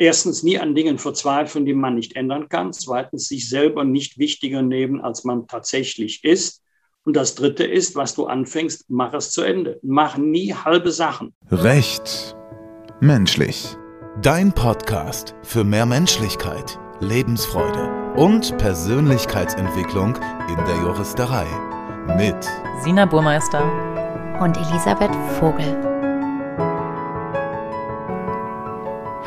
erstens nie an Dingen verzweifeln, die man nicht ändern kann. Zweitens sich selber nicht wichtiger nehmen, als man tatsächlich ist. Und das Dritte ist, was du anfängst, mach es zu Ende. Mach nie halbe Sachen. Recht. Menschlich. Dein Podcast für mehr Menschlichkeit, Lebensfreude und Persönlichkeitsentwicklung in der Juristerei. Mit Sina Burmeister und Elisabeth Vogel.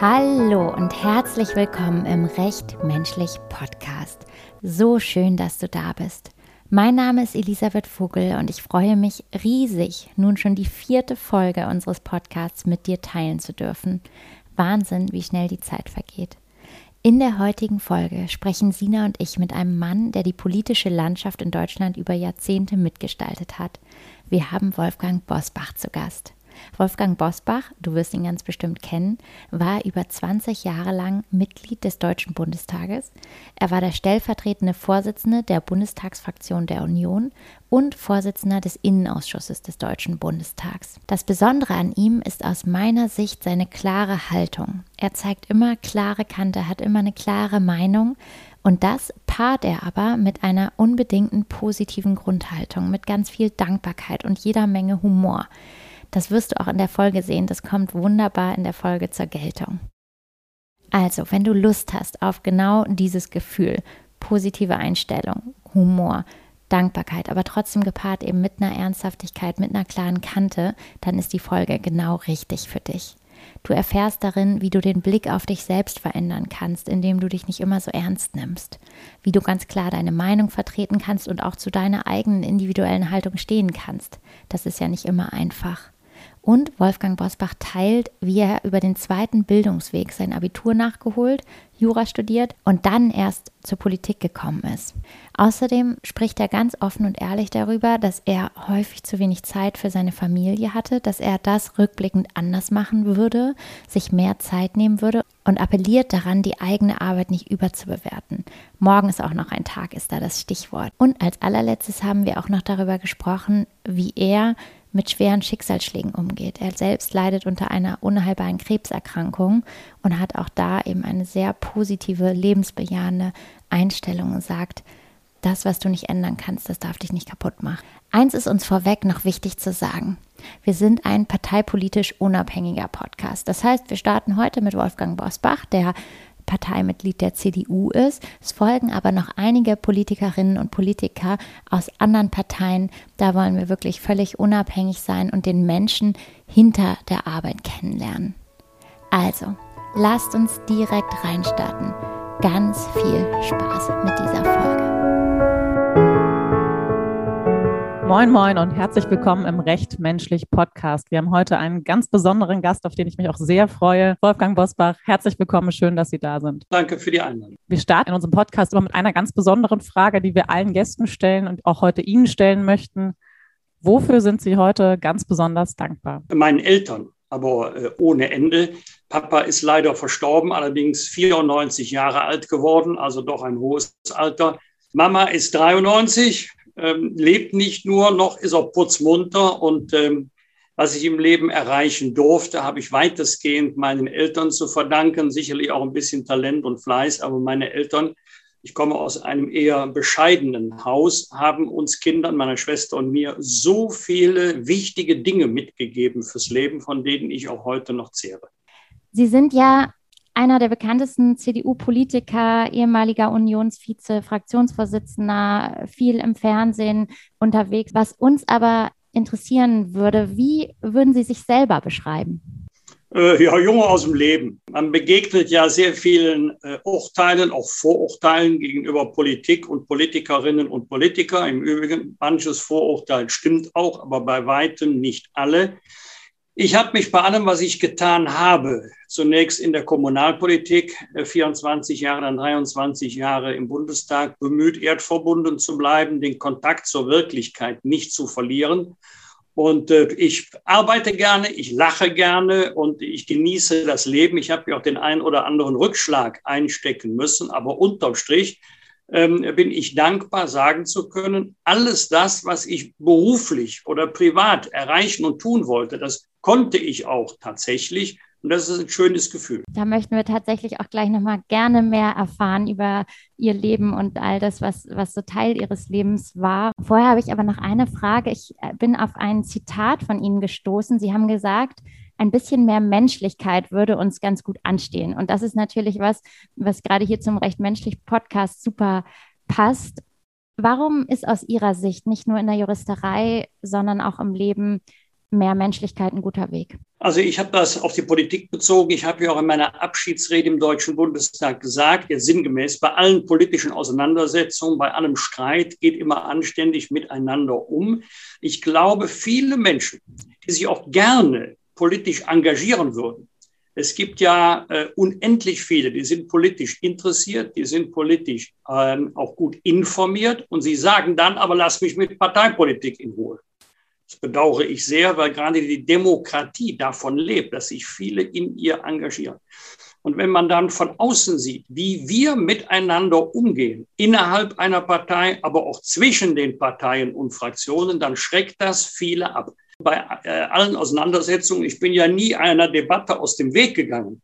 Hallo und herzlich willkommen im Recht Menschlich Podcast. So schön, dass du da bist. Mein Name ist Elisabeth Vogel und ich freue mich riesig, nun schon die vierte Folge unseres Podcasts mit dir teilen zu dürfen. Wahnsinn, wie schnell die Zeit vergeht. In der heutigen Folge sprechen Sina und ich mit einem Mann, der die politische Landschaft in Deutschland über Jahrzehnte mitgestaltet hat. Wir haben Wolfgang Bosbach zu Gast. Wolfgang Bosbach, du wirst ihn ganz bestimmt kennen, war über 20 Jahre lang Mitglied des Deutschen Bundestages. Er war der stellvertretende Vorsitzende der Bundestagsfraktion der Union und Vorsitzender des Innenausschusses des Deutschen Bundestags. Das Besondere an ihm ist aus meiner Sicht seine klare Haltung. Er zeigt immer klare Kante, hat immer eine klare Meinung und das paart er aber mit einer unbedingten positiven Grundhaltung, mit ganz viel Dankbarkeit und jeder Menge Humor. Das wirst du auch in der Folge sehen. Das kommt wunderbar in der Folge zur Geltung. Also, wenn du Lust hast auf genau dieses Gefühl, positive Einstellung, Humor, Dankbarkeit, aber trotzdem gepaart eben mit einer Ernsthaftigkeit, mit einer klaren Kante, dann ist die Folge genau richtig für dich. Du erfährst darin, wie du den Blick auf dich selbst verändern kannst, indem du dich nicht immer so ernst nimmst, wie du ganz klar deine Meinung vertreten kannst und auch zu deiner eigenen individuellen Haltung stehen kannst. Das ist ja nicht immer einfach. Und Wolfgang Bosbach teilt, wie er über den zweiten Bildungsweg sein Abitur nachgeholt, Jura studiert und dann erst zur Politik gekommen ist. Außerdem spricht er ganz offen und ehrlich darüber, dass er häufig zu wenig Zeit für seine Familie hatte, dass er das rückblickend anders machen würde, sich mehr Zeit nehmen würde und appelliert daran, die eigene Arbeit nicht überzubewerten. Morgen ist auch noch ein Tag, ist da das Stichwort. Und als allerletztes haben wir auch noch darüber gesprochen, wie er mit schweren Schicksalsschlägen umgeht. Er selbst leidet unter einer unheilbaren Krebserkrankung und hat auch da eben eine sehr positive, lebensbejahende Einstellung und sagt, das, was du nicht ändern kannst, das darf dich nicht kaputt machen. Eins ist uns vorweg noch wichtig zu sagen. Wir sind ein parteipolitisch unabhängiger Podcast. Das heißt, wir starten heute mit Wolfgang Bosbach, der Parteimitglied der CDU ist. Es folgen aber noch einige Politikerinnen und Politiker aus anderen Parteien. Da wollen wir wirklich völlig unabhängig sein und den Menschen hinter der Arbeit kennenlernen. Also, lasst uns direkt reinstarten. Ganz viel Spaß mit dieser Folge. Moin, moin und herzlich willkommen im Recht Menschlich Podcast. Wir haben heute einen ganz besonderen Gast, auf den ich mich auch sehr freue. Wolfgang Bosbach, herzlich willkommen. Schön, dass Sie da sind. Danke für die Einladung. Wir starten in unserem Podcast immer mit einer ganz besonderen Frage, die wir allen Gästen stellen und auch heute Ihnen stellen möchten. Wofür sind Sie heute ganz besonders dankbar? Meinen Eltern, aber äh, ohne Ende. Papa ist leider verstorben, allerdings 94 Jahre alt geworden, also doch ein hohes Alter. Mama ist 93, ähm, lebt nicht nur, noch ist er putzmunter und ähm, was ich im Leben erreichen durfte, habe ich weitestgehend meinen Eltern zu verdanken, sicherlich auch ein bisschen Talent und Fleiß, aber meine Eltern, ich komme aus einem eher bescheidenen Haus, haben uns Kindern, meiner Schwester und mir so viele wichtige Dinge mitgegeben fürs Leben, von denen ich auch heute noch zehre. Sie sind ja einer der bekanntesten CDU-Politiker, ehemaliger Unionsvize, Fraktionsvorsitzender, viel im Fernsehen unterwegs. Was uns aber interessieren würde, wie würden Sie sich selber beschreiben? Äh, ja, Junge aus dem Leben. Man begegnet ja sehr vielen äh, Urteilen, auch Vorurteilen gegenüber Politik und Politikerinnen und Politiker. Im Übrigen, manches Vorurteil stimmt auch, aber bei weitem nicht alle. Ich habe mich bei allem, was ich getan habe, zunächst in der Kommunalpolitik, 24 äh, Jahre, dann 23 Jahre im Bundestag, bemüht, erdverbunden zu bleiben, den Kontakt zur Wirklichkeit nicht zu verlieren. Und äh, ich arbeite gerne, ich lache gerne und ich genieße das Leben. Ich habe ja auch den einen oder anderen Rückschlag einstecken müssen, aber unterm Strich bin ich dankbar, sagen zu können, alles das, was ich beruflich oder privat erreichen und tun wollte, das konnte ich auch tatsächlich, Und das ist ein schönes Gefühl. Da möchten wir tatsächlich auch gleich nochmal gerne mehr erfahren über Ihr Leben und all das, was, was so Teil Ihres Lebens war. Vorher habe ich aber noch eine Frage. Ich äh, bin auf ein Zitat von Ihnen gestoßen. Sie haben gesagt, ein bisschen mehr Menschlichkeit würde uns ganz gut anstehen. Und das ist natürlich was, was gerade hier zum Recht menschlich Podcast super passt. Warum ist aus Ihrer Sicht nicht nur in der Juristerei, sondern auch im Leben mehr Menschlichkeit ein guter Weg? Also ich habe das auf die Politik bezogen. Ich habe ja auch in meiner Abschiedsrede im Deutschen Bundestag gesagt, ja sinngemäß, bei allen politischen Auseinandersetzungen, bei allem Streit geht immer anständig miteinander um. Ich glaube, viele Menschen, die sich auch gerne politisch engagieren würden, es gibt ja äh, unendlich viele, die sind politisch interessiert, die sind politisch ähm, auch gut informiert und sie sagen dann, aber lass mich mit Parteipolitik in Ruhe. Das bedauere ich sehr, weil gerade die Demokratie davon lebt, dass sich viele in ihr engagieren. Und wenn man dann von außen sieht, wie wir miteinander umgehen, innerhalb einer Partei, aber auch zwischen den Parteien und Fraktionen, dann schreckt das viele ab. Bei äh, allen Auseinandersetzungen, ich bin ja nie einer Debatte aus dem Weg gegangen,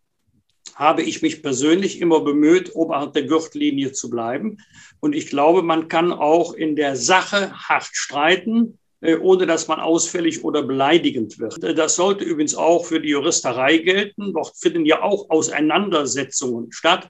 habe ich mich persönlich immer bemüht, oberhalb der Gürtellinie zu bleiben. Und ich glaube, man kann auch in der Sache hart streiten, äh, ohne dass man ausfällig oder beleidigend wird. Äh, das sollte übrigens auch für die Juristerei gelten. Dort finden ja auch Auseinandersetzungen statt,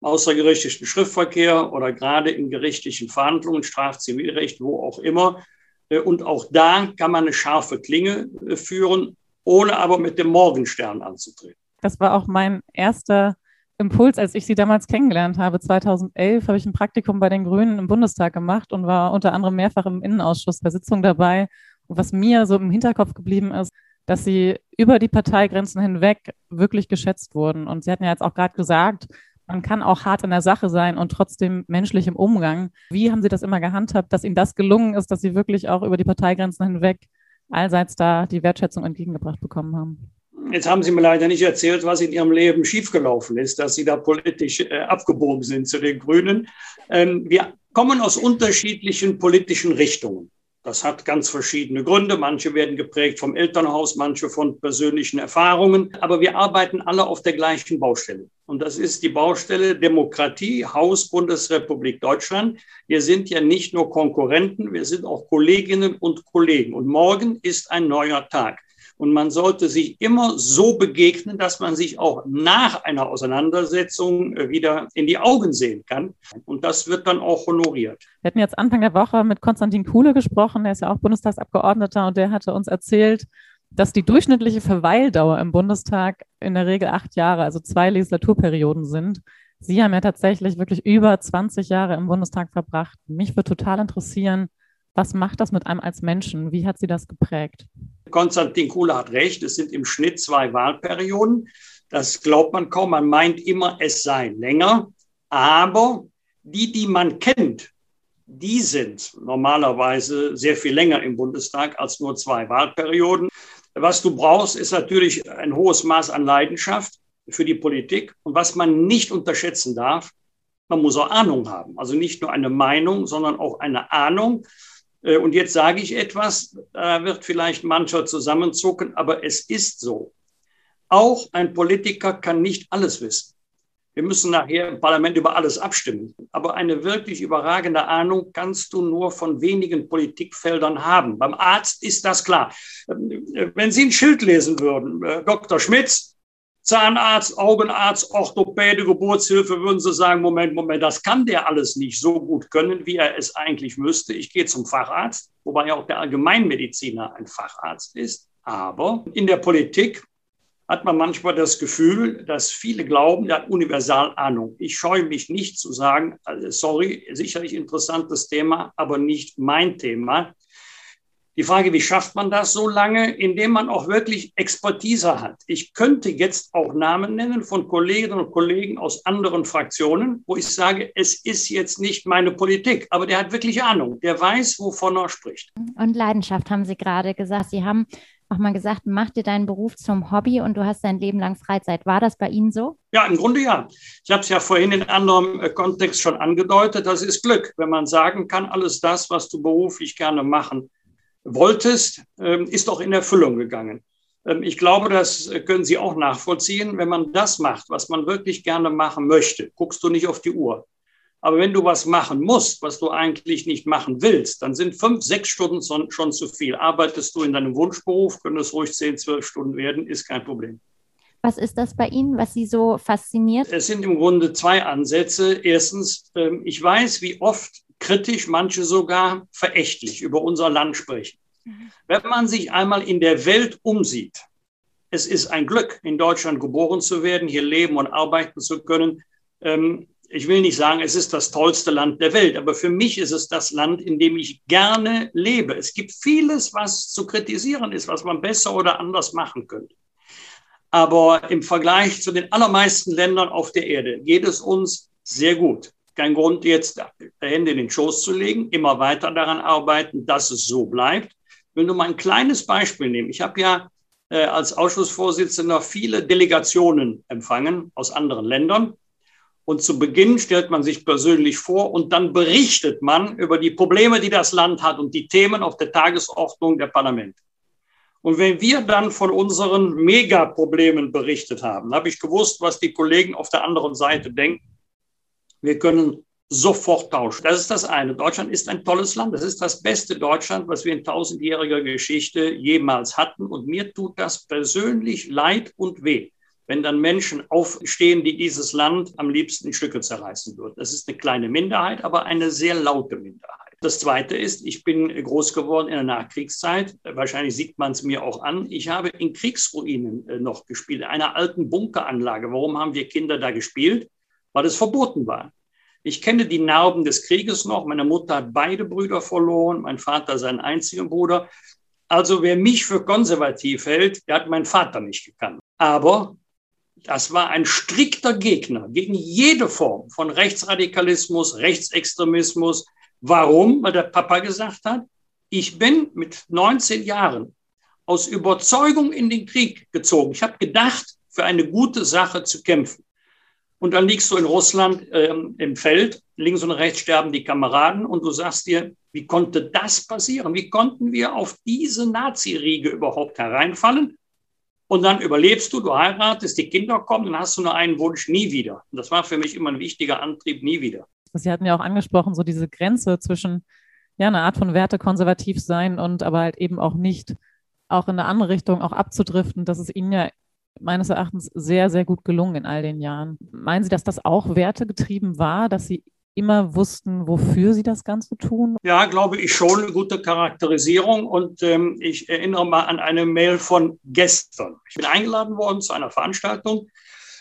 außergerichtlichen Schriftverkehr oder gerade in gerichtlichen Verhandlungen, Strafzivilrecht, wo auch immer. Äh, und auch da kann man eine scharfe Klinge führen, ohne aber mit dem Morgenstern anzutreten. Das war auch mein erster Impuls, als ich sie damals kennengelernt habe, 2011, habe ich ein Praktikum bei den Grünen im Bundestag gemacht und war unter anderem mehrfach im Innenausschuss bei Sitzungen dabei. Und was mir so im Hinterkopf geblieben ist, dass sie über die Parteigrenzen hinweg wirklich geschätzt wurden. Und Sie hatten ja jetzt auch gerade gesagt, man kann auch hart in der Sache sein und trotzdem menschlich im Umgang. Wie haben Sie das immer gehandhabt, dass Ihnen das gelungen ist, dass Sie wirklich auch über die Parteigrenzen hinweg allseits da die Wertschätzung entgegengebracht bekommen haben? Jetzt haben Sie mir leider nicht erzählt, was in Ihrem Leben schiefgelaufen ist, dass Sie da politisch äh, abgebogen sind zu den Grünen. Ähm, wir kommen aus unterschiedlichen politischen Richtungen. Das hat ganz verschiedene Gründe. Manche werden geprägt vom Elternhaus, manche von persönlichen Erfahrungen. Aber wir arbeiten alle auf der gleichen Baustelle. Und das ist die Baustelle Demokratie, Haus, Bundesrepublik Deutschland. Wir sind ja nicht nur Konkurrenten, wir sind auch Kolleginnen und Kollegen. Und morgen ist ein neuer Tag. Und man sollte sich immer so begegnen, dass man sich auch nach einer Auseinandersetzung äh, wieder in die Augen sehen kann. Und das wird dann auch honoriert. Wir hatten jetzt Anfang der Woche mit Konstantin Kuhle gesprochen, der ist ja auch Bundestagsabgeordneter und der hatte uns erzählt, dass die durchschnittliche Verweildauer im Bundestag in der Regel acht Jahre, also zwei Legislaturperioden sind. Sie haben ja tatsächlich wirklich über 20 Jahre im Bundestag verbracht. Mich würde total interessieren, was macht das mit einem als Menschen? Wie hat sie das geprägt? Konstantin Kuhle hat recht, es sind im Schnitt zwei Wahlperioden. Das glaubt man kaum. Man meint immer, es sei länger. Aber die, die man kennt, die sind normalerweise sehr viel länger im Bundestag als nur zwei Wahlperioden. Was du brauchst, ist natürlich ein hohes Maß an Leidenschaft für die Politik. Und was man nicht unterschätzen darf, man muss auch Ahnung haben. Also nicht nur eine Meinung, sondern auch eine Ahnung. Äh, und jetzt sage ich etwas, da wird vielleicht mancher zusammenzucken, aber es ist so. Auch ein Politiker kann nicht alles wissen. Wir müssen nachher im Parlament über alles abstimmen. Aber eine wirklich überragende Ahnung kannst du nur von wenigen Politikfeldern haben. Beim Arzt ist das klar. Äh, wenn Sie ein Schild lesen würden, äh, Dr. Schmitz, Zahnarzt, Augenarzt, Orthopäde, Geburtshilfe, würden Sie sagen, Moment, Moment, das kann der alles nicht so gut können, wie er es eigentlich müsste. Ich gehe zum Facharzt, wobei ja auch der Allgemeinmediziner ein Facharzt ist. Aber in der Politik hat man manchmal das Gefühl, dass viele glauben, der hat Universalahnung. Ich scheue mich nicht zu sagen, also sorry, sicherlich interessantes Thema, aber nicht mein Thema. Die Frage, wie schafft man das so lange, indem man auch wirklich Expertise hat? Ich könnte jetzt auch Namen nennen von Kolleginnen und Kollegen aus anderen Fraktionen, wo ich sage, es ist jetzt nicht meine Politik, aber der hat wirklich Ahnung, der weiß, wovon er spricht. Und Leidenschaft haben Sie gerade gesagt. Sie haben auch mal gesagt, mach dir deinen Beruf zum Hobby und du hast dein Leben lang Freizeit. War das bei Ihnen so? Ja, im Grunde ja. Ich habe es ja vorhin in anderem äh, Kontext schon angedeutet. Das ist Glück, wenn man sagen kann, alles das, was du beruflich gerne machen wolltest, ähm, ist auch in Erfüllung gegangen. Ähm, ich glaube, das können Sie auch nachvollziehen. Wenn man das macht, was man wirklich gerne machen möchte, guckst du nicht auf die Uhr. Aber wenn du was machen musst, was du eigentlich nicht machen willst, dann sind fünf, sechs Stunden schon zu viel. Arbeitest du in deinem Wunschberuf, können es ruhig zehn, zwölf Stunden werden, ist kein Problem. Was ist das bei Ihnen, was Sie so fasziniert? Es sind im Grunde zwei Ansätze. Erstens, ähm, ich weiß, wie oft kritisch, manche sogar verächtlich über unser Land sprechen. Wenn man sich einmal in der Welt umsieht, es ist ein Glück, in Deutschland geboren zu werden, hier leben und arbeiten zu können. Ähm, ich will nicht sagen, es ist das tollste Land der Welt, aber für mich ist es das Land, in dem ich gerne lebe. Es gibt vieles, was zu kritisieren ist, was man besser oder anders machen könnte. Aber im Vergleich zu den allermeisten Ländern auf der Erde geht es uns sehr gut. Kein Grund, jetzt Hände in den Schoß zu legen, immer weiter daran arbeiten, dass es so bleibt. Ich will nur mal ein kleines Beispiel nehmen. Ich habe ja äh, als Ausschussvorsitzender viele Delegationen empfangen aus anderen Ländern. Und zu Beginn stellt man sich persönlich vor und dann berichtet man über die Probleme, die das Land hat und die Themen auf der Tagesordnung der Parlamente. Und wenn wir dann von unseren Megaproblemen berichtet haben, habe ich gewusst, was die Kollegen auf der anderen Seite denken. Wir können sofort tauschen. Das ist das eine. Deutschland ist ein tolles Land. Das ist das beste Deutschland, was wir in tausendjähriger Geschichte jemals hatten. Und mir tut das persönlich leid und weh, wenn dann Menschen aufstehen, die dieses Land am liebsten in Stücke zerreißen würden. Das ist eine kleine Minderheit, aber eine sehr laute Minderheit. Das Zweite ist, ich bin groß geworden in der Nachkriegszeit. Wahrscheinlich sieht man es mir auch an. Ich habe in Kriegsruinen äh, noch gespielt, in einer alten Bunkeranlage. Warum haben wir Kinder da gespielt? Weil es verboten war. Ich kenne die Narben des Krieges noch. Meine Mutter hat beide Brüder verloren, mein Vater seinen einzigen Bruder. Also wer mich für konservativ hält, der hat meinen Vater nicht gekannt. Aber das war ein strikter Gegner gegen jede Form von Rechtsradikalismus, Rechtsextremismus, Warum? Weil der Papa gesagt hat, ich bin mit 19 Jahren aus Überzeugung in den Krieg gezogen. Ich habe gedacht, für eine gute Sache zu kämpfen. Und dann liegst du in Russland ähm, im Feld, links und rechts sterben die Kameraden und du sagst dir, wie konnte das passieren? Wie konnten wir auf diese Nazi-Riege überhaupt hereinfallen? Und dann überlebst du, du heiratest, die Kinder kommen, dann hast du nur einen Wunsch, nie wieder. Und das war für mich immer ein wichtiger Antrieb, nie wieder. Sie hatten ja auch angesprochen, so diese Grenze zwischen ja, einer Art von Werte konservativ sein und aber halt eben auch nicht auch in eine andere Richtung auch abzudriften. Das ist Ihnen ja meines Erachtens sehr, sehr gut gelungen in all den Jahren. Meinen Sie, dass das auch wertegetrieben war, dass Sie immer wussten, wofür Sie das Ganze tun? Ja, glaube ich schon, eine gute Charakterisierung. Und ähm, ich erinnere mal an eine Mail von gestern. Ich bin eingeladen worden zu einer Veranstaltung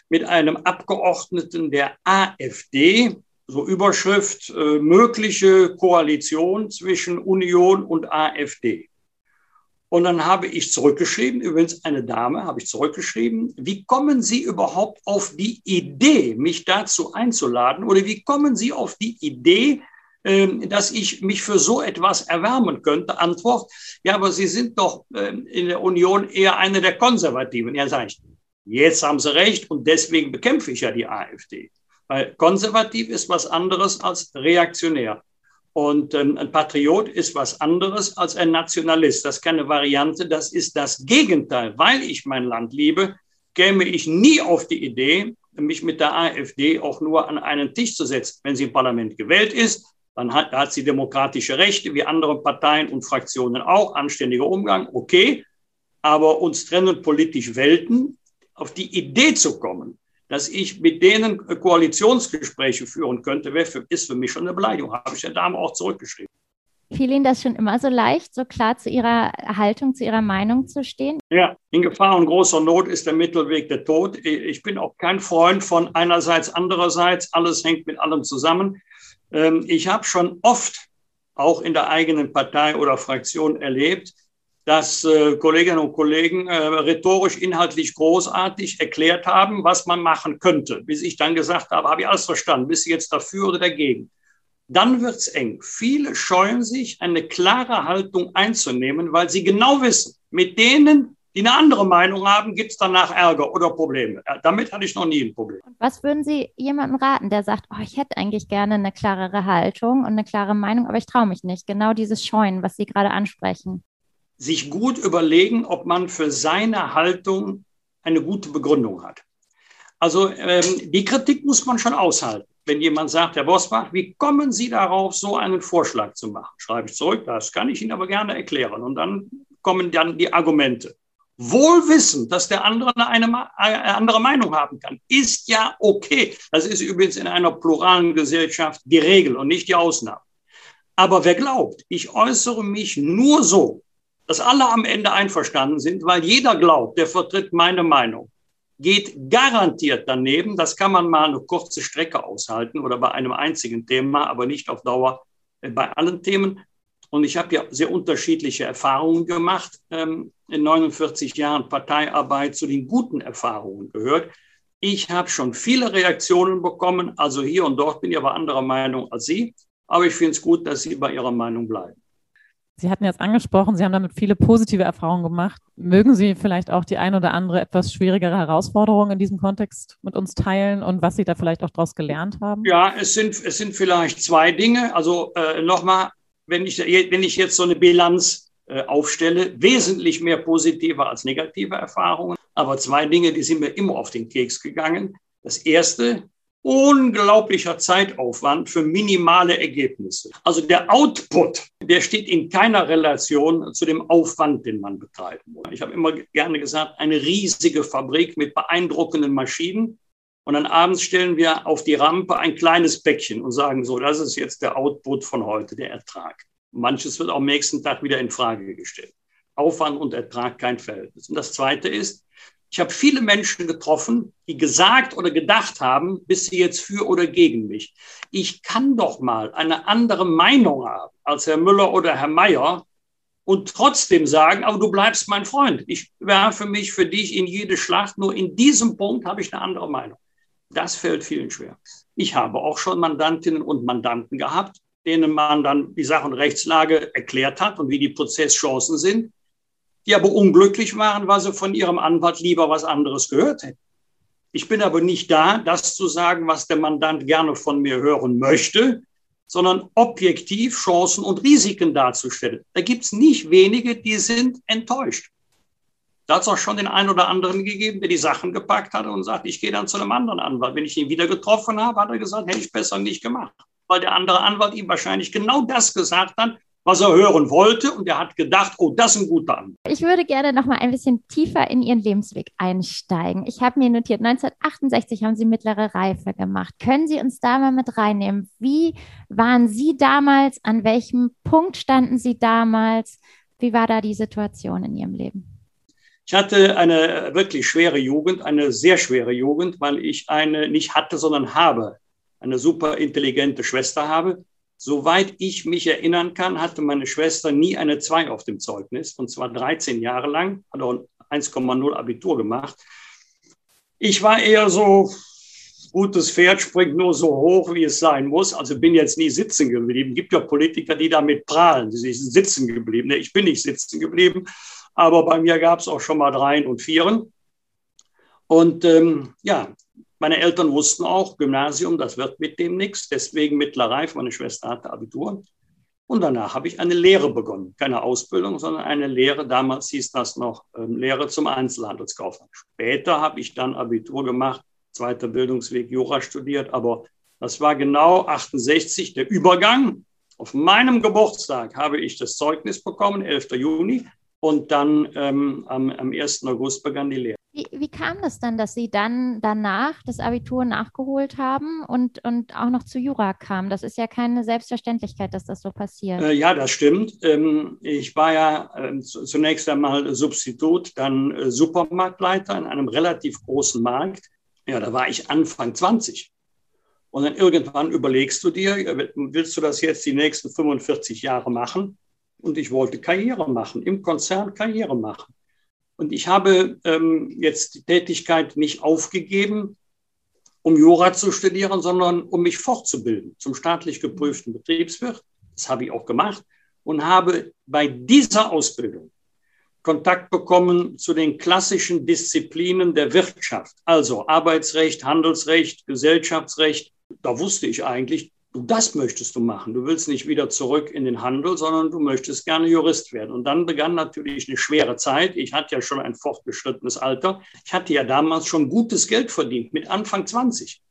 mit einem Abgeordneten der AfD, so Überschrift äh, mögliche Koalition zwischen Union und AfD. Und dann habe ich zurückgeschrieben, übrigens eine Dame, habe ich zurückgeschrieben, wie kommen Sie überhaupt auf die Idee, mich dazu einzuladen? Oder wie kommen Sie auf die Idee, äh, dass ich mich für so etwas erwärmen könnte? Antwort, ja, aber Sie sind doch äh, in der Union eher eine der Konservativen. Ja, sage ich, jetzt haben Sie recht und deswegen bekämpfe ich ja die AfD. Weil konservativ ist was anderes als reaktionär. Und ähm, ein Patriot ist was anderes als ein Nationalist. Das ist keine Variante, das ist das Gegenteil. Weil ich mein Land liebe, käme ich nie auf die Idee, mich mit der AfD auch nur an einen Tisch zu setzen. Wenn sie im Parlament gewählt ist, dann hat, hat sie demokratische Rechte, wie andere Parteien und Fraktionen auch, anständiger Umgang, okay. Aber uns trennen politisch Welten. Auf die Idee zu kommen, dass ich mit denen Koalitionsgespräche führen könnte, ist für mich schon eine Beleidigung. Habe ich der Dame auch zurückgeschrieben. Fiel Ihnen das schon immer so leicht, so klar zu Ihrer Haltung, zu Ihrer Meinung zu stehen? Ja, in Gefahr und großer Not ist der Mittelweg der Tod. Ich bin auch kein Freund von einerseits, andererseits. Alles hängt mit allem zusammen. Ähm, ich habe schon oft auch in der eigenen Partei oder Fraktion erlebt, dass äh, Kolleginnen und Kollegen äh, rhetorisch inhaltlich großartig erklärt haben, was man machen könnte. Bis ich dann gesagt habe, habe ich alles verstanden, bist du jetzt dafür oder dagegen? Dann wird es eng. Viele scheuen sich, eine klare Haltung einzunehmen, weil sie genau wissen, mit denen, die eine andere Meinung haben, gibt es danach Ärger oder Probleme. Damit hatte ich noch nie ein Problem. Was würden Sie jemandem raten, der sagt, oh, ich hätte eigentlich gerne eine klarere Haltung und eine klare Meinung, aber ich traue mich nicht? Genau dieses Scheuen, was Sie gerade ansprechen. Sich gut überlegen, ob man für seine Haltung eine gute Begründung hat. Also ähm, die Kritik muss man schon aushalten. Wenn jemand sagt, Herr Bosbach, wie kommen Sie darauf, so einen Vorschlag zu machen? Schreibe ich zurück, das kann ich Ihnen aber gerne erklären. Und dann kommen dann die Argumente. Wohl wissend, dass der andere eine, eine andere Meinung haben kann, ist ja okay. Das ist übrigens in einer pluralen Gesellschaft die Regel und nicht die Ausnahme. Aber wer glaubt, ich äußere mich nur so, dass alle am Ende einverstanden sind, weil jeder glaubt, der vertritt meine Meinung, geht garantiert daneben. Das kann man mal eine kurze Strecke aushalten oder bei einem einzigen Thema, aber nicht auf Dauer äh, bei allen Themen. Und ich habe ja sehr unterschiedliche Erfahrungen gemacht. Ähm, in 49 Jahren Parteiarbeit zu den guten Erfahrungen gehört. Ich habe schon viele Reaktionen bekommen. Also hier und dort bin ich aber anderer Meinung als Sie. Aber ich finde es gut, dass Sie bei Ihrer Meinung bleiben. Sie hatten jetzt angesprochen, Sie haben damit viele positive Erfahrungen gemacht. Mögen Sie vielleicht auch die ein oder andere etwas schwierigere Herausforderung in diesem Kontext mit uns teilen und was Sie da vielleicht auch daraus gelernt haben? Ja, es sind, es sind vielleicht zwei Dinge. Also äh, nochmal, wenn ich, wenn ich jetzt so eine Bilanz äh, aufstelle, wesentlich mehr positive als negative Erfahrungen. Aber zwei Dinge, die sind mir immer auf den Keks gegangen. Das erste, unglaublicher Zeitaufwand für minimale Ergebnisse. Also der Output, der steht in keiner Relation zu dem Aufwand, den man betreiben muss. Ich habe immer gerne gesagt, eine riesige Fabrik mit beeindruckenden Maschinen. Und dann abends stellen wir auf die Rampe ein kleines Päckchen und sagen so, das ist jetzt der Output von heute, der Ertrag. Manches wird am nächsten Tag wieder in Frage gestellt. Aufwand und Ertrag kein Verhältnis. Und das Zweite ist, ich habe viele Menschen getroffen, die gesagt oder gedacht haben, bist du jetzt für oder gegen mich? Ich kann doch mal eine andere Meinung haben als Herr Müller oder Herr Mayer und trotzdem sagen, aber du bleibst mein Freund. Ich werfe mich für dich in jede Schlacht, nur in diesem Punkt habe ich eine andere Meinung. Das fällt vielen schwer. Ich habe auch schon Mandantinnen und Mandanten gehabt, denen man dann die Sach- und Rechtslage erklärt hat und wie die Prozesschancen sind die aber unglücklich waren, weil sie von ihrem Anwalt lieber was anderes gehört hätten. Ich bin aber nicht da, das zu sagen, was der Mandant gerne von mir hören möchte, sondern objektiv Chancen und Risiken darzustellen. Da gibt es nicht wenige, die sind enttäuscht. Da hat es auch schon den einen oder anderen gegeben, der die Sachen gepackt hat und sagt, ich gehe dann zu einem anderen Anwalt. Wenn ich ihn wieder getroffen habe, hat er gesagt, hätte ich besser nicht gemacht. Weil der andere Anwalt ihm wahrscheinlich genau das gesagt hat, was er hören wollte und er hat gedacht, oh, das ist ein guter Anwalt. Ich würde gerne noch mal ein bisschen tiefer in Ihren Lebensweg einsteigen. Ich habe mir notiert, 1968 haben Sie mittlere Reife gemacht. Können Sie uns da mal mit reinnehmen? Wie waren Sie damals? An welchem Punkt standen Sie damals? Wie war da die Situation in Ihrem Leben? Ich hatte eine wirklich schwere Jugend, eine sehr schwere Jugend, weil ich eine nicht hatte, sondern habe, eine super intelligente Schwester habe Soweit ich mich erinnern kann, hatte meine Schwester nie eine 2 auf dem Zeugnis, und zwar 13 Jahre lang, hat auch 1,0 Abitur gemacht. Ich war eher so, gutes Pferd springt nur so hoch, wie es sein muss. Also bin jetzt nie sitzen geblieben. Gibt ja Politiker, die damit prahlen, die sind sitzen geblieben. Ich bin nicht sitzen geblieben, aber bei mir gab es auch schon mal Dreien und Vieren. Und ähm, ja, meine Eltern wussten auch, Gymnasium, das wird mit dem nichts. Deswegen mittlere Reife. Meine Schwester hatte Abitur. Und danach habe ich eine Lehre begonnen. Keine Ausbildung, sondern eine Lehre. Damals hieß das noch äh, Lehre zum Einzelhandelskaufmann. Später habe ich dann Abitur gemacht, zweiter Bildungsweg Jura studiert. Aber das war genau 68 der Übergang. Auf meinem Geburtstag habe ich das Zeugnis bekommen, 11. Juni. Und dann ähm, am, am 1. August begann die Lehre. Wie, wie kam das dann, dass Sie dann danach das Abitur nachgeholt haben und, und auch noch zu Jura kamen? Das ist ja keine Selbstverständlichkeit, dass das so passiert. Äh, ja, das stimmt. Ähm, ich war ja äh, zunächst einmal Substitut, dann äh, Supermarktleiter in einem relativ großen Markt. Ja, da war ich Anfang 20. Und dann irgendwann überlegst du dir, willst du das jetzt die nächsten 45 Jahre machen? Und ich wollte Karriere machen, im Konzern Karriere machen. Und ich habe ähm, jetzt die Tätigkeit nicht aufgegeben, um Jura zu studieren, sondern um mich fortzubilden zum staatlich geprüften Betriebswirt. Das habe ich auch gemacht und habe bei dieser Ausbildung Kontakt bekommen zu den klassischen Disziplinen der Wirtschaft, also Arbeitsrecht, Handelsrecht, Gesellschaftsrecht. Da wusste ich eigentlich, das möchtest du machen. Du willst nicht wieder zurück in den Handel, sondern du möchtest gerne Jurist werden. Und dann begann natürlich eine schwere Zeit. Ich hatte ja schon ein fortgeschrittenes Alter. Ich hatte ja damals schon gutes Geld verdient mit Anfang 20.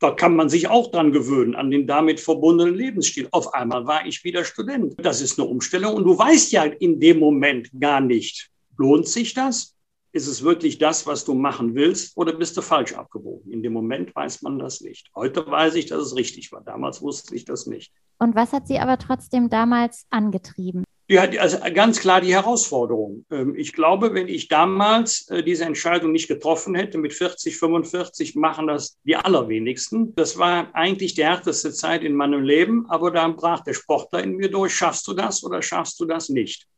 Da kann man sich auch dran gewöhnen, an den damit verbundenen Lebensstil. Auf einmal war ich wieder Student. Das ist eine Umstellung. Und du weißt ja in dem Moment gar nicht, lohnt sich das? Ist es wirklich das, was du machen willst oder bist du falsch abgebogen? In dem Moment weiß man das nicht. Heute weiß ich, dass es richtig war. Damals wusste ich das nicht. Und was hat Sie aber trotzdem damals angetrieben? Hat also ganz klar die Herausforderung. Ähm, ich glaube, wenn ich damals äh, diese Entscheidung nicht getroffen hätte, mit 40, 45 machen das die allerwenigsten. Das war eigentlich die härteste Zeit in meinem Leben, aber da brach der Sportler in mir durch. Schaffst du das oder schaffst du das nicht?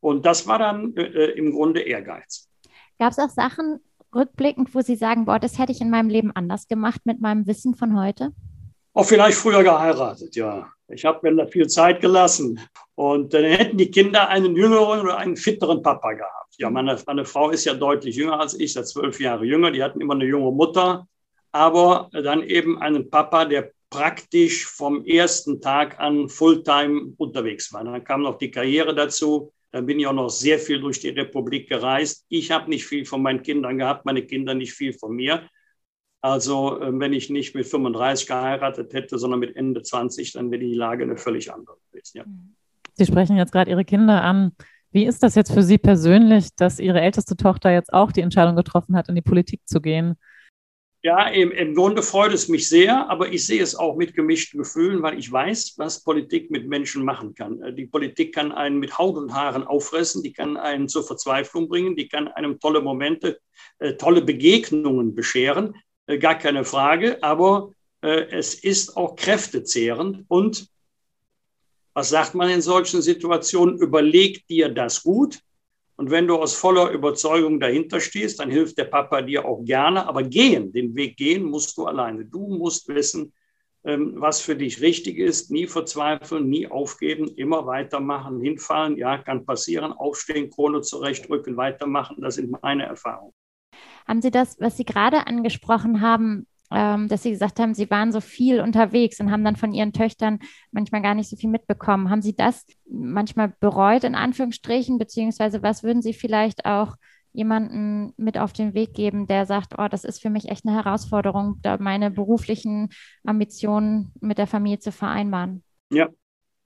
Und das war dann äh, äh im Grunde Ehrgeiz. Gab es auch Sachen rückblickend, wo Sie sagen, boah, das hätte ich in meinem Leben anders gemacht mit meinem Wissen von heute? Auch vielleicht früher geheiratet, ja. Ich habe mir da viel Zeit gelassen. Und dann hätten die Kinder einen jüngeren oder einen fitteren Papa gehabt. Ja, meine, meine Frau ist ja deutlich jünger als ich, seit zwölf Jahre jünger. Die hatten immer eine junge Mutter, aber dann eben einen Papa, der praktisch vom ersten Tag an Fulltime unterwegs war. Dann kam noch die Karriere dazu. Dann bin ich auch noch sehr viel durch die Republik gereist. Ich habe nicht viel von meinen Kindern gehabt, meine Kinder nicht viel von mir. Also ähm, wenn ich nicht mit 35 geheiratet hätte, sondern mit Ende 20, dann wäre die Lage eine völlig andere gewesen. Ja. Sie sprechen jetzt gerade Ihre Kinder an. Wie ist das jetzt für Sie persönlich, dass Ihre älteste Tochter jetzt auch die Entscheidung getroffen hat, in die Politik zu gehen? Ja, im, im Grunde freut es mich sehr, aber ich sehe es auch mit gemischten Gefühlen, weil ich weiß, was Politik mit Menschen machen kann. Äh, die Politik kann einen mit Haut und Haaren auffressen, die kann einen zur Verzweiflung bringen, die kann einem tolle Momente, äh, tolle Begegnungen bescheren, äh, gar keine Frage, aber äh, es ist auch kräftezehrend und was sagt man in solchen Situationen? Überleg dir das gut, und wenn du aus voller Überzeugung dahinter stehst, dann hilft der Papa dir auch gerne. Aber gehen, den Weg gehen musst du alleine. Du musst wissen, ähm, was für dich richtig ist. Nie verzweifeln, nie aufgeben, immer weitermachen, hinfallen. Ja, kann passieren. Aufstehen, Krone zurechtrücken, weitermachen. Das sind meine Erfahrungen. Haben Sie das, was Sie gerade angesprochen haben, ähm, dass Sie gesagt haben, Sie waren so viel unterwegs und haben dann von Ihren Töchtern manchmal gar nicht so viel mitbekommen. Haben Sie das manchmal bereut, in Anführungsstrichen, beziehungsweise was würden Sie vielleicht auch jemanden mit auf den Weg geben, der sagt, oh, das ist für mich echt eine Herausforderung, da meine beruflichen Ambitionen mit der Familie zu vereinbaren? Ja,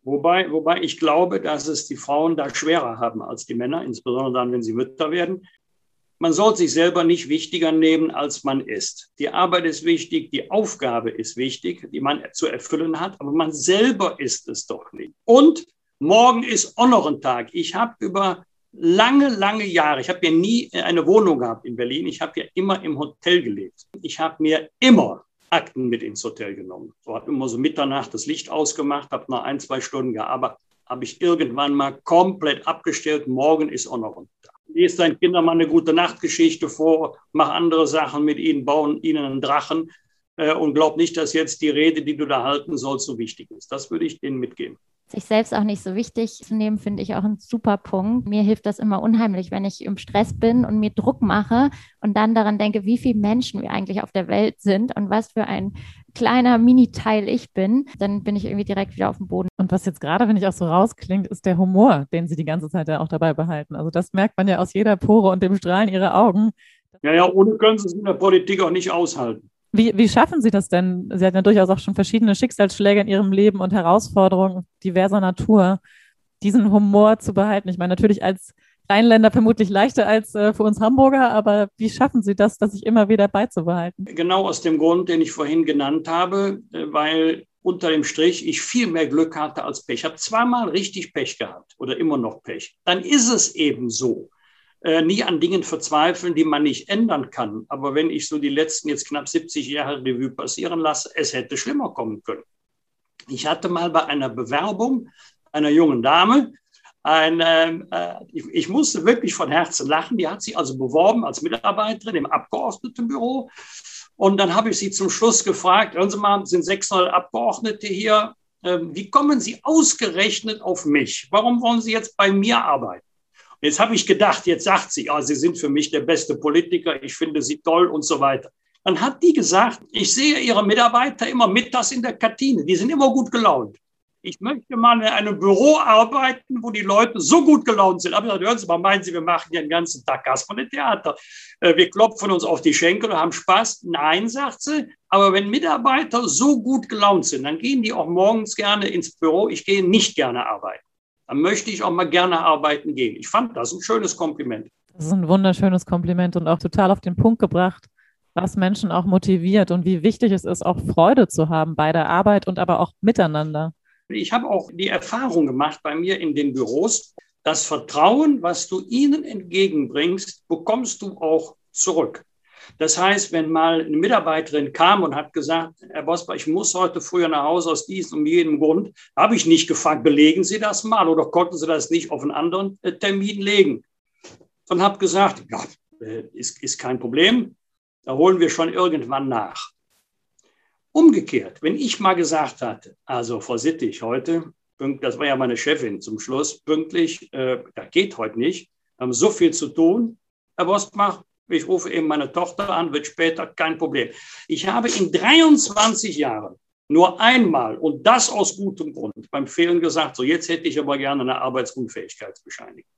Wobei, wobei ich glaube, dass es die Frauen da schwerer haben als die Männer, insbesondere dann, wenn sie Mütter werden. Man soll sich selber nicht wichtiger nehmen, als man ist. Die Arbeit ist wichtig, die Aufgabe ist wichtig, die man zu erfüllen hat, aber man selber ist es doch nicht. Und morgen ist auch noch ein Tag. Ich habe über lange, lange Jahre, ich habe ja nie eine Wohnung gehabt in Berlin, ich habe ja immer im Hotel gelebt. Ich habe mir immer Akten mit ins Hotel genommen. So habe immer so Mitternacht das Licht ausgemacht, habe noch ein, zwei Stunden gearbeitet, habe ich irgendwann mal komplett abgestellt. Morgen ist auch noch ein Tag lese deinen Kindern mal eine gute Nachtgeschichte vor, mach andere Sachen mit ihnen, bauen ihnen einen Drachen äh, und glaub nicht, dass jetzt die Rede, die du da halten sollst, so wichtig ist. Das würde ich denen mitgeben sich selbst auch nicht so wichtig zu nehmen, finde ich auch ein super Punkt. Mir hilft das immer unheimlich, wenn ich im Stress bin und mir Druck mache und dann daran denke, wie viele Menschen wir eigentlich auf der Welt sind und was für ein kleiner Mini-Teil ich bin, dann bin ich irgendwie direkt wieder auf dem Boden. Und was jetzt gerade, wenn ich auch so rausklingt, ist der Humor, den Sie die ganze Zeit ja auch dabei behalten. Also das merkt man ja aus jeder Pore und dem Strahlen Ihrer Augen. Ja, ja, ohne können Sie es in der Politik auch nicht aushalten. Wie, wie schaffen Sie das denn? Sie hatten ja durchaus auch schon verschiedene Schicksalsschläge in Ihrem Leben und Herausforderungen diverser Natur, diesen Humor zu behalten. Ich meine, natürlich als Rheinländer vermutlich leichter als äh, für uns Hamburger, aber wie schaffen Sie das, das sich immer wieder beizubehalten? Genau aus dem Grund, den ich vorhin genannt habe, äh, weil unter dem Strich ich viel mehr Glück hatte als Pech. Ich habe zweimal richtig Pech gehabt oder immer noch Pech. Dann ist es eben so äh, nie an Dingen verzweifeln, die man nicht ändern kann. Aber wenn ich so die letzten jetzt knapp 70 Jahre Revue passieren lasse, es hätte schlimmer kommen können. Ich hatte mal bei einer Bewerbung einer jungen Dame, ein, ähm, äh, ich, ich, musste wirklich von Herzen lachen. Die hat sich also beworben als Mitarbeiterin im Abgeordnetenbüro. Und dann habe ich sie zum Schluss gefragt, hören Sie mal, sind 600 Abgeordnete hier. Äh, wie kommen Sie ausgerechnet auf mich? Warum wollen Sie jetzt bei mir arbeiten? Jetzt habe ich gedacht, jetzt sagt sie, ja, Sie sind für mich der beste Politiker, ich finde Sie toll und so weiter. Dann hat die gesagt, ich sehe Ihre Mitarbeiter immer mittags in der Kantine, die sind immer gut gelaunt. Ich möchte mal in einem Büro arbeiten, wo die Leute so gut gelaunt sind. Aber hören Sie mal, meinen Sie, wir machen ja den ganzen Tag Kasperle-Theater. Äh, wir klopfen uns auf die Schenkel und haben Spaß. Nein, sagt sie. Aber wenn Mitarbeiter so gut gelaunt sind, dann gehen die auch morgens gerne ins Büro. Ich gehe nicht gerne arbeiten. Dann möchte ich auch mal gerne arbeiten gehen. Ich fand das ein schönes Kompliment. Das ist ein wunderschönes Kompliment und auch total auf den Punkt gebracht, was Menschen auch motiviert und wie wichtig es ist, auch Freude zu haben bei der Arbeit und aber auch miteinander. Ich habe auch die Erfahrung gemacht bei mir in den Büros, das Vertrauen, was du ihnen entgegenbringst, bekommst du auch zurück. Das heißt, wenn mal eine Mitarbeiterin kam und hat gesagt, Herr Bosbach, ich muss heute früher nach Hause aus diesem und jedem Grund, habe ich nicht gefragt, belegen Sie das mal oder konnten Sie das nicht auf einen anderen äh, Termin legen? Und habe gesagt, ja, äh, ist, ist kein Problem, da holen wir schon irgendwann nach. Umgekehrt, wenn ich mal gesagt hatte, also Frau Sittig, heute, das war ja meine Chefin zum Schluss, pünktlich, äh, das geht heute nicht, haben so viel zu tun. Herr Bostmach, ich rufe eben meine Tochter an, wird später, kein Problem. Ich habe in 23 Jahren nur einmal, und das aus gutem Grund, beim Fehlen gesagt, so jetzt hätte ich aber gerne eine Arbeitsunfähigkeitsbescheinigung.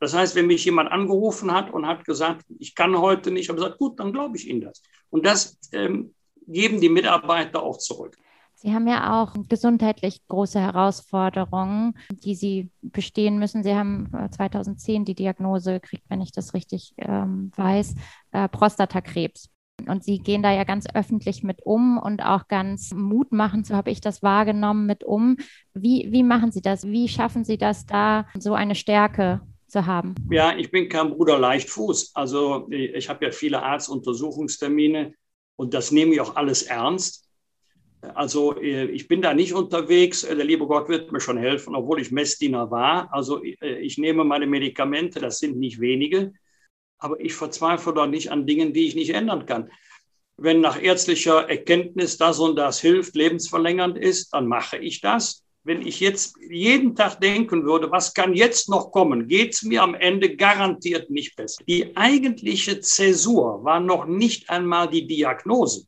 Das heißt, wenn mich jemand angerufen hat und hat gesagt, ich kann heute nicht, habe gesagt, gut, dann glaube ich Ihnen das. Und das ähm, geben die Mitarbeiter auch zurück. Sie haben ja auch gesundheitlich große Herausforderungen, die Sie bestehen müssen. Sie haben 2010 äh, die Diagnose gekriegt, wenn ich das richtig ähm, weiß, äh, Prostatakrebs. Und Sie gehen da ja ganz öffentlich mit um und auch ganz mutmachend, so habe ich das wahrgenommen, mit um. Wie, wie machen Sie das? Wie schaffen Sie das, da so eine Stärke zu haben? Ja, ich bin kein Bruder Leichtfuß. Also ich habe ja viele Arztuntersuchungstermine und das nehme ich auch alles ernst. Also äh, ich bin da nicht unterwegs. Der liebe Gott wird mir schon helfen, obwohl ich Messdiener war. Also äh, ich nehme meine Medikamente, das sind nicht wenige. Aber ich verzweifle doch nicht an Dingen, die ich nicht ändern kann. Wenn nach ärztlicher Erkenntnis das und das hilft, lebensverlängernd ist, dann mache ich das wenn ich jetzt jeden Tag denken würde, was kann jetzt noch kommen, geht es mir am Ende garantiert nicht besser. Die eigentliche Zäsur war noch nicht einmal die Diagnose.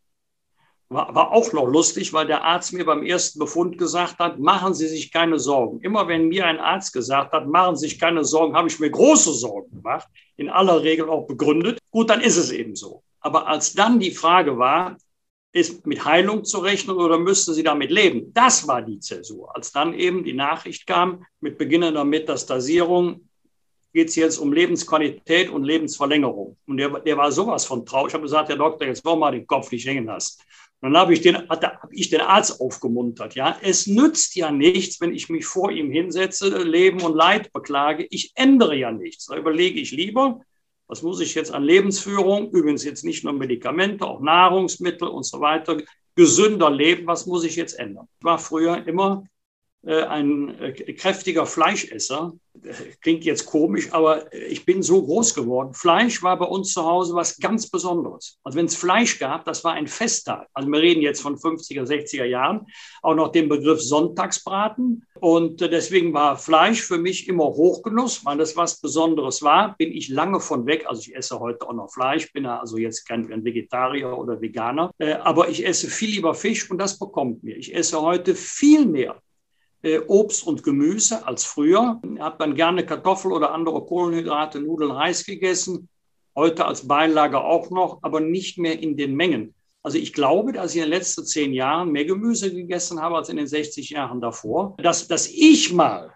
War, war auch noch lustig, weil der Arzt mir beim ersten Befund gesagt hat, machen Sie sich keine Sorgen. Immer wenn mir ein Arzt gesagt hat, machen Sie sich keine Sorgen, habe ich mir große Sorgen gemacht, in aller Regel auch begründet. Gut, dann ist es eben so. Aber als dann die Frage war, ist mit Heilung zu rechnen oder müssten sie damit leben? Das war die Zäsur. Als dann eben die Nachricht kam, mit beginnender Metastasierung geht es jetzt um Lebensqualität und Lebensverlängerung. Und der, der war sowas von traurig. Ich habe gesagt, Herr Doktor, jetzt wollen wir mal den Kopf nicht hängen lassen. Und dann habe ich, den, hab ich den Arzt aufgemuntert. Ja, es nützt ja nichts, wenn ich mich vor ihm hinsetze, Leben und Leid beklage. Ich ändere ja nichts. Da überlege ich lieber, was muss ich jetzt an Lebensführung, übrigens jetzt nicht nur Medikamente, auch Nahrungsmittel und so weiter, gesünder leben, was muss ich jetzt ändern? Ich war früher immer ein äh, kräftiger Fleischesser. Klingt jetzt komisch, aber ich bin so groß geworden. Fleisch war bei uns zu Hause was ganz Besonderes. Also wenn es Fleisch gab, das war ein Festtag. Also wir reden jetzt von 50er, 60er Jahren. Auch noch den Begriff Sonntagsbraten. Und äh, deswegen war Fleisch für mich immer Hochgenuss, weil das was Besonderes war. Bin ich lange von weg. Also ich esse heute auch noch Fleisch, bin also jetzt kein Vegetarier oder Veganer. Aber ich esse viel lieber Fisch und das bekommt mir. Ich esse heute viel mehr äh, Obst und Gemüse als früher. Hat man gerne Kartoffel oder andere Kohlenhydrate, Nudeln, Reis gegessen. Heute als Beilage auch noch, aber nicht mehr in den Mengen. Also ich glaube, dass ich in den letzten zehn Jahren mehr Gemüse gegessen habe als in den 60 Jahren davor. Dass, dass ich mal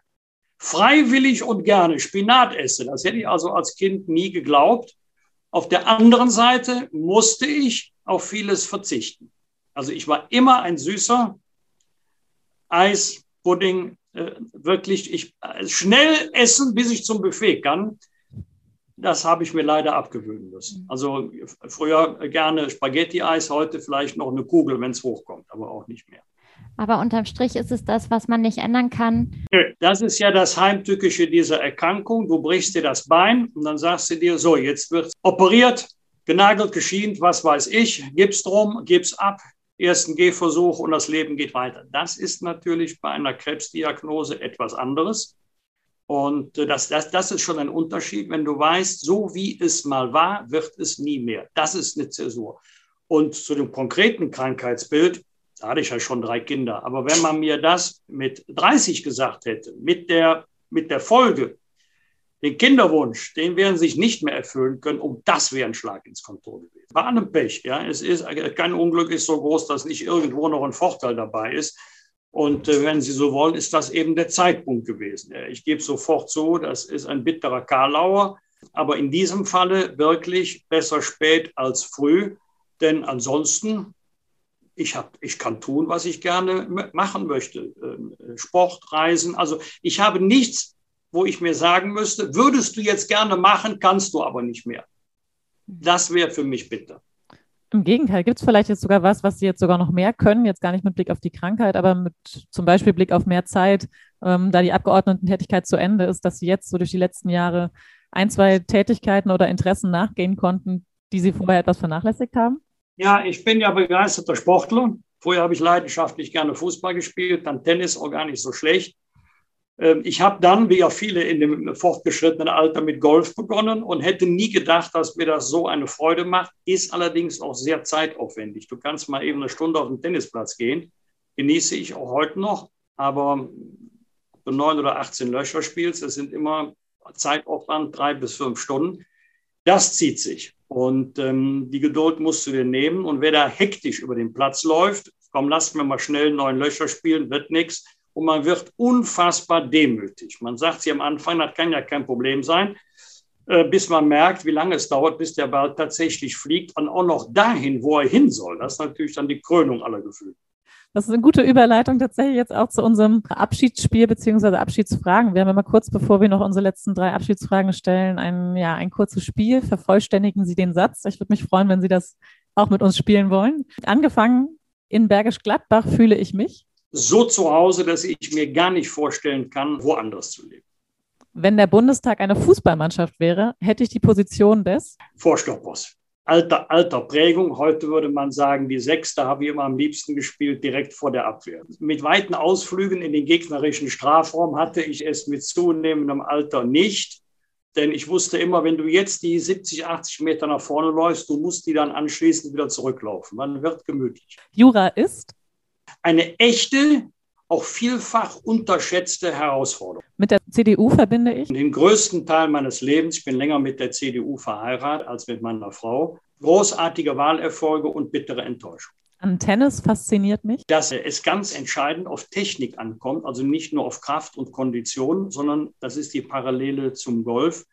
freiwillig und gerne Spinat esse, das hätte ich also als Kind nie geglaubt. Auf der anderen Seite musste ich auf vieles verzichten. Also ich war immer ein süßer Eis, Pudding äh, wirklich ich, äh, schnell essen, bis ich zum Buffet kann. Das habe ich mir leider abgewöhnen müssen. Also früher gerne Spaghetti-Eis, heute vielleicht noch eine Kugel, wenn es hochkommt, aber auch nicht mehr. Aber unterm Strich ist es das, was man nicht ändern kann. Das ist ja das Heimtückische dieser Erkrankung. Du brichst dir das Bein und dann sagst du dir, so, jetzt wird operiert, genagelt, geschient, was weiß ich, gib's drum, gib's ab, ersten Gehversuch und das Leben geht weiter. Das ist natürlich bei einer Krebsdiagnose etwas anderes. Und äh, das, das, das ist schon ein Unterschied, wenn du weißt, so wie es mal war, wird es nie mehr. Das ist eine Zäsur. Und zu dem konkreten Krankheitsbild, da hatte ich ja schon drei Kinder. Aber wenn man mir das mit 30 gesagt hätte, mit der, mit der Folge, den Kinderwunsch, den werden sie sich nicht mehr erfüllen können, um das wäre ein Schlag ins Kontor gewesen. Bei allem Pech, ja. Es ist, kein Unglück ist so groß, dass nicht irgendwo noch ein Vorteil dabei ist. Und äh, wenn Sie so wollen, ist das eben der Zeitpunkt gewesen. Ich gebe sofort zu, das ist ein bitterer Karlauer. Aber in diesem Falle wirklich besser spät als früh. Denn ansonsten, ich, hab, ich kann tun, was ich gerne machen möchte. Ähm, Sport, Reisen. Also ich habe nichts, wo ich mir sagen müsste, würdest du jetzt gerne machen, kannst du aber nicht mehr. Das wäre für mich bitter. Im Gegenteil, gibt es vielleicht jetzt sogar was, was Sie jetzt sogar noch mehr können, jetzt gar nicht mit Blick auf die Krankheit, aber mit zum Beispiel Blick auf mehr Zeit, ähm, da die Abgeordnetentätigkeit zu Ende ist, dass Sie jetzt so durch die letzten Jahre ein, zwei Tätigkeiten oder Interessen nachgehen konnten, die Sie vorher etwas vernachlässigt haben? Ja, ich bin ja begeisterter Sportler. Vorher habe ich leidenschaftlich gerne Fußball gespielt, dann Tennis auch gar nicht so schlecht. Ähm, ich habe dann, wie ja viele in dem fortgeschrittenen Alter, mit Golf begonnen und hätte nie gedacht, dass mir das so eine Freude macht. Ist allerdings auch sehr zeitaufwendig. Du kannst mal eben eine Stunde auf den Tennisplatz gehen. Genieße ich auch heute noch. Aber du neun oder 18 Löcher spielst, das sind immer Zeitaufwand, drei bis fünf Stunden. Das zieht sich. Und ähm, die Geduld musst du dir nehmen. Und wer da hektisch über den Platz läuft, komm, lass mir mal schnell neun Löcher spielen, wird nichts und man wird unfassbar demütig. Man sagt sie am Anfang, das kann ja kein Problem sein, äh, bis man merkt, wie lange es dauert, bis der Ball tatsächlich fliegt und auch noch dahin, wo er hin soll. Das ist natürlich dann die Krönung aller Gefühle. Das ist eine gute Überleitung tatsächlich jetzt auch zu unserem Abschiedsspiel beziehungsweise Abschiedsfragen. Wir haben immer kurz, bevor wir noch unsere letzten drei Abschiedsfragen stellen, ein, ja, ein kurzes Spiel. Vervollständigen Sie den Satz. Ich würde mich freuen, wenn Sie das auch mit uns spielen wollen. Angefangen in Bergisch Gladbach fühle ich mich so zu Hause, dass ich mir gar nicht vorstellen kann, woanders zu leben. Wenn der Bundestag eine Fußballmannschaft wäre, hätte ich die Position des Vorstoppers. Alter, alter Prägung. Heute würde man sagen, die Sechste habe ich immer am liebsten gespielt, direkt vor der Abwehr. Mit weiten Ausflügen in den gegnerischen Strafraum hatte ich es mit zunehmendem Alter nicht. Denn ich wusste immer, wenn du jetzt die 70, 80 Meter nach vorne läufst, du musst die dann anschließend wieder zurücklaufen. Man wird gemütlich. Jura ist? Eine echte, auch vielfach unterschätzte Herausforderung. Mit der CDU verbinde ich? Den größten Teil meines Lebens, ich bin länger mit der CDU verheiratet als mit meiner Frau, großartige Wahlerfolge und bittere Enttäuschung. An Tennis fasziniert mich? Dass es ganz entscheidend auf Technik ankommt, also nicht nur auf Kraft und Kondition, sondern das ist die Parallele zum Golf.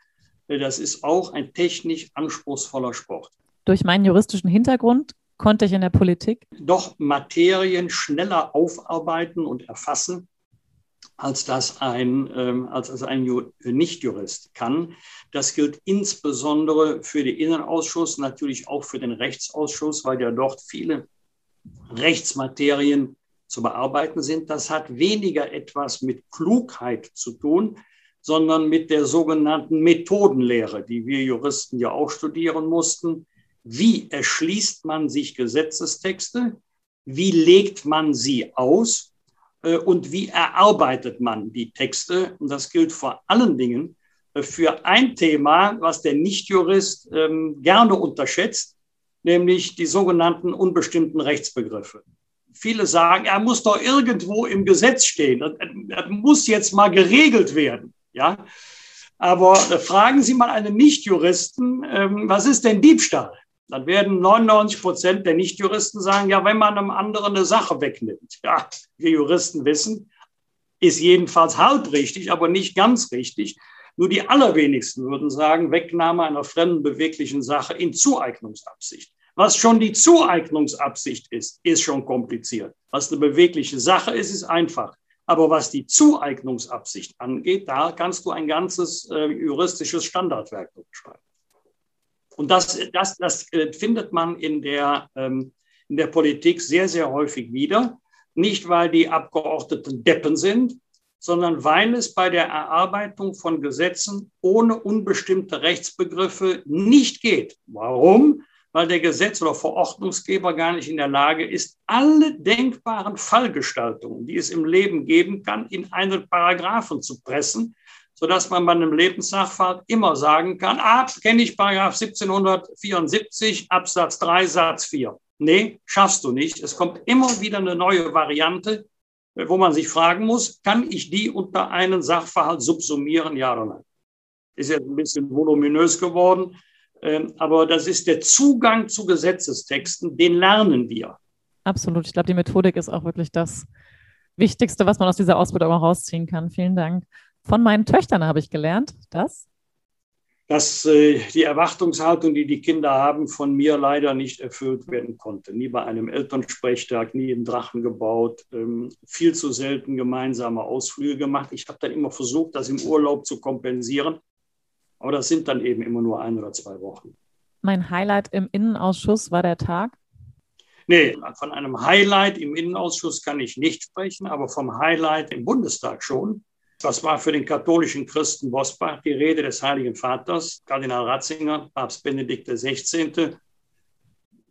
Das ist auch ein technisch anspruchsvoller Sport. Durch meinen juristischen Hintergrund konnte ich in der Politik? Doch Materien schneller aufarbeiten und erfassen, als das ein, ähm, als das ein Nichtjurist kann. Das gilt insbesondere für den Innenausschuss, natürlich auch für den Rechtsausschuss, weil ja dort viele Rechtsmaterien zu bearbeiten sind. Das hat weniger etwas mit Klugheit zu tun, sondern mit der sogenannten Methodenlehre, die wir Juristen ja auch studieren mussten wie erschließt man sich Gesetzestexte, wie legt man sie aus äh, und wie erarbeitet man die Texte. Und das gilt vor allen Dingen äh, für ein Thema, was der Nichtjurist ähm, gerne unterschätzt, nämlich die sogenannten unbestimmten Rechtsbegriffe. Viele sagen, er muss doch irgendwo im Gesetz stehen. Er muss jetzt mal geregelt werden. Ja? Aber äh, fragen Sie mal einen Nichtjuristen, ähm, was ist denn Diebstahl? Dann werden 99 Prozent der Nichtjuristen sagen, ja, wenn man einem anderen eine Sache wegnimmt. Ja, wir Juristen wissen, ist jedenfalls halb richtig, aber nicht ganz richtig. Nur die allerwenigsten würden sagen, Wegnahme einer fremden beweglichen Sache in Zueignungsabsicht. Was schon die Zueignungsabsicht ist, ist schon kompliziert. Was eine bewegliche Sache ist, ist einfach. Aber was die Zueignungsabsicht angeht, da kannst du ein ganzes äh, juristisches Standardwerk schreiben. Und das, das, das äh, findet man in der, ähm, in der Politik sehr, sehr häufig wieder. Nicht, weil die Abgeordneten Deppen sind, sondern weil es bei der Erarbeitung von Gesetzen ohne unbestimmte Rechtsbegriffe nicht geht. Warum? Weil der Gesetz- oder Verordnungsgeber gar nicht in der Lage ist, alle denkbaren Fallgestaltungen, die es im Leben geben kann, in einen Paragraphen zu pressen, sodass man bei einem Lebenssachverhalt immer sagen kann, ah, kenne ich Paragraph 1774 Absatz 3 Satz 4. Nee, schaffst du nicht. Es kommt immer wieder eine neue Variante, wo man sich fragen muss, kann ich die unter einen Sachverhalt subsumieren, ja oder nein? Ist jetzt ein bisschen voluminös geworden, ähm, aber das ist der Zugang zu Gesetzestexten, den lernen wir. Absolut. Ich glaube, die Methodik ist auch wirklich das Wichtigste, was man aus dieser Ausbildung auch rausziehen kann. Vielen Dank. Von meinen Töchtern habe ich gelernt, dass dass äh, die Erwartungshaltung, die die Kinder haben, von mir leider nicht erfüllt werden konnte. Nie bei einem Elternsprechtag, nie im Drachen gebaut, ähm, viel zu selten gemeinsame Ausflüge gemacht. Ich habe dann immer versucht, das im Urlaub zu kompensieren, aber das sind dann eben immer nur ein oder zwei Wochen. Mein Highlight im Innenausschuss war der Tag. Nee, von einem Highlight im Innenausschuss kann ich nicht sprechen, aber vom Highlight im Bundestag schon. Das war für den katholischen Christen Bosbach die Rede des Heiligen Vaters, Kardinal Ratzinger, Papst Benedikt XVI.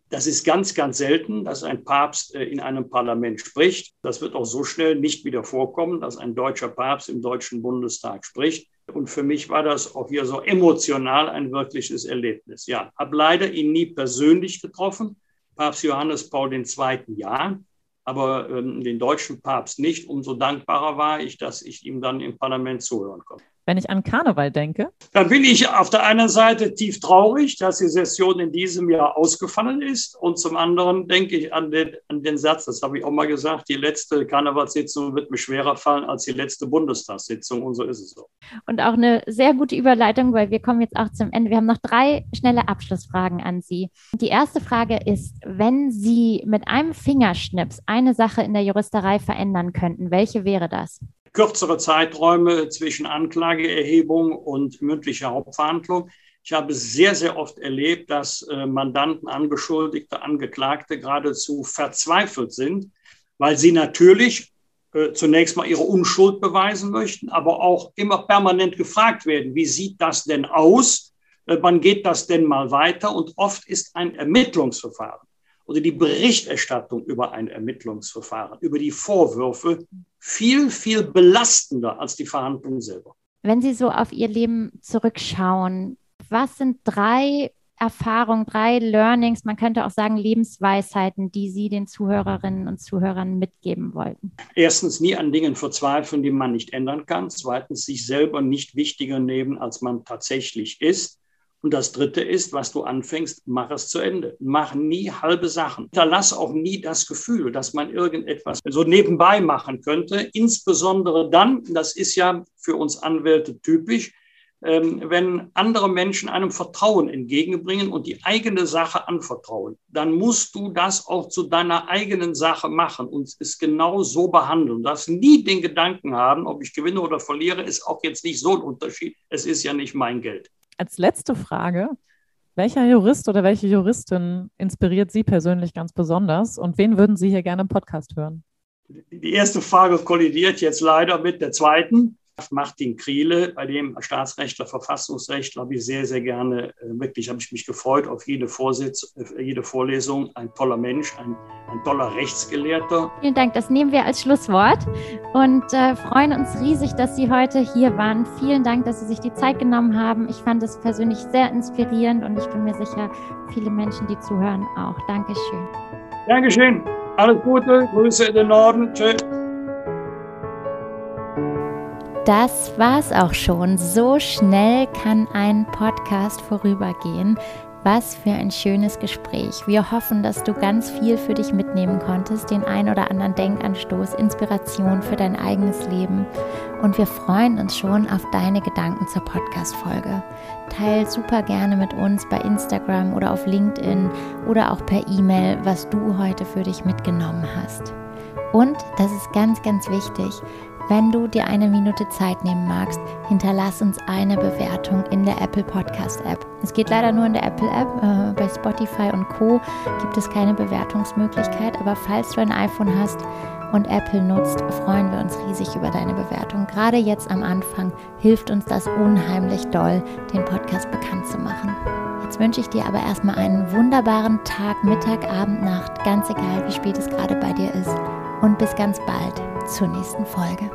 Das ist ganz, ganz selten, dass ein Papst äh, in einem Parlament spricht. Das wird auch so schnell nicht wieder vorkommen, dass ein deutscher Papst im Deutschen Bundestag spricht. Und für mich war das auch hier so emotional ein wirkliches Erlebnis. Ja, habe leider ihn nie persönlich getroffen. Papst Johannes Paul II. ja aber ähm, den deutschen Papst nicht. Umso dankbarer war ich, dass ich ihm dann im Parlament zuhören konnte. Wenn ich an Karneval denke? Dann bin ich auf der einen Seite tief traurig, dass die Session in diesem Jahr ausgefallen ist. Und zum anderen denke ich an den, an den Satz, das habe ich auch mal gesagt, die letzte Karnevalssitzung wird mir schwerer fallen als die letzte Bundestagssitzung. Und so ist es so. Und auch eine sehr gute Überleitung, weil wir kommen jetzt auch zum Ende. Wir haben noch drei schnelle Abschlussfragen an Sie. Die erste Frage ist, wenn Sie mit einem Fingerschnips eine Sache in der Juristerei verändern könnten, welche wäre das? Kürzere Zeiträume zwischen Anklageerhebung und mündlicher Hauptverhandlung. Ich habe sehr, sehr oft erlebt, dass äh, Mandanten, Angeschuldigte, Angeklagte geradezu verzweifelt sind, weil sie natürlich äh, zunächst mal ihre Unschuld beweisen möchten, aber auch immer permanent gefragt werden, wie sieht das denn aus? Äh, wann geht das denn mal weiter? Und oft ist ein Ermittlungsverfahren oder die Berichterstattung über ein Ermittlungsverfahren, über die Vorwürfe viel, viel belastender als die Verhandlung selber. Wenn Sie so auf Ihr Leben zurückschauen, was sind drei Erfahrungen, drei Learnings, man könnte auch sagen Lebensweisheiten, die Sie den Zuhörerinnen und Zuhörern mitgeben wollten? Erstens, nie an Dingen verzweifeln, die man nicht ändern kann. Zweitens, sich selber nicht wichtiger nehmen, als man tatsächlich ist. Und das Dritte ist, was du anfängst, mach es zu Ende. Mach nie halbe Sachen. Hinterlass auch nie das Gefühl, dass man irgendetwas so nebenbei machen könnte. Insbesondere dann, das ist ja für uns Anwälte typisch, ähm, wenn andere Menschen einem Vertrauen entgegenbringen und die eigene Sache anvertrauen, dann musst du das auch zu deiner eigenen Sache machen und es genau so behandeln. Du darfst nie den Gedanken haben, ob ich gewinne oder verliere, ist auch jetzt nicht so ein Unterschied. Es ist ja nicht mein Geld als letzte Frage, welcher Jurist oder welche Juristin inspiriert Sie persönlich ganz besonders und wen würden Sie hier gerne im Podcast hören? Die erste Frage kollidiert jetzt leider mit der zweiten. Martin Kriele, bei dem Staatsrechtler, Verfassungsrechtler, habe ich sehr, sehr gerne, äh, wirklich habe ich mich gefreut auf jede, Vorsitz, äh, jede Vorlesung. Ein toller Mensch, ein, ein toller Rechtsgelehrter. Vielen Dank, das nehmen wir als Schlusswort und äh, freuen uns riesig, dass Sie heute hier waren. Vielen Dank, dass Sie sich die Zeit genommen haben. Ich fand es persönlich sehr inspirierend und ich bin mir sicher, viele Menschen, die zuhören, auch. Dankeschön. Dankeschön. Alles Gute, Grüße in den Norden. Tschüss. Das war's auch schon. So schnell kann ein Podcast vorübergehen. Was für ein schönes Gespräch. Wir hoffen, dass du ganz viel für dich mitnehmen konntest, den ein oder anderen Denkanstoß, Inspiration für dein eigenes Leben. Und wir freuen uns schon auf deine Gedanken zur Podcast-Folge. Teil super gerne mit uns bei Instagram oder auf LinkedIn oder auch per E-Mail, was du heute für dich mitgenommen hast. Und, das ist ganz, ganz wichtig, wenn du dir eine Minute Zeit nehmen magst, hinterlass uns eine Bewertung in der Apple Podcast App. Es geht leider nur in der Apple App. Äh, bei Spotify und Co gibt es keine Bewertungsmöglichkeit. Aber falls du ein iPhone hast und Apple nutzt, freuen wir uns riesig über deine Bewertung. Gerade jetzt am Anfang hilft uns das unheimlich doll, den Podcast bekannt zu machen. Jetzt wünsche ich dir aber erstmal einen wunderbaren Tag, Mittag, Abend, Nacht, ganz egal, wie spät es gerade bei dir ist. Und bis ganz bald zur nächsten Folge.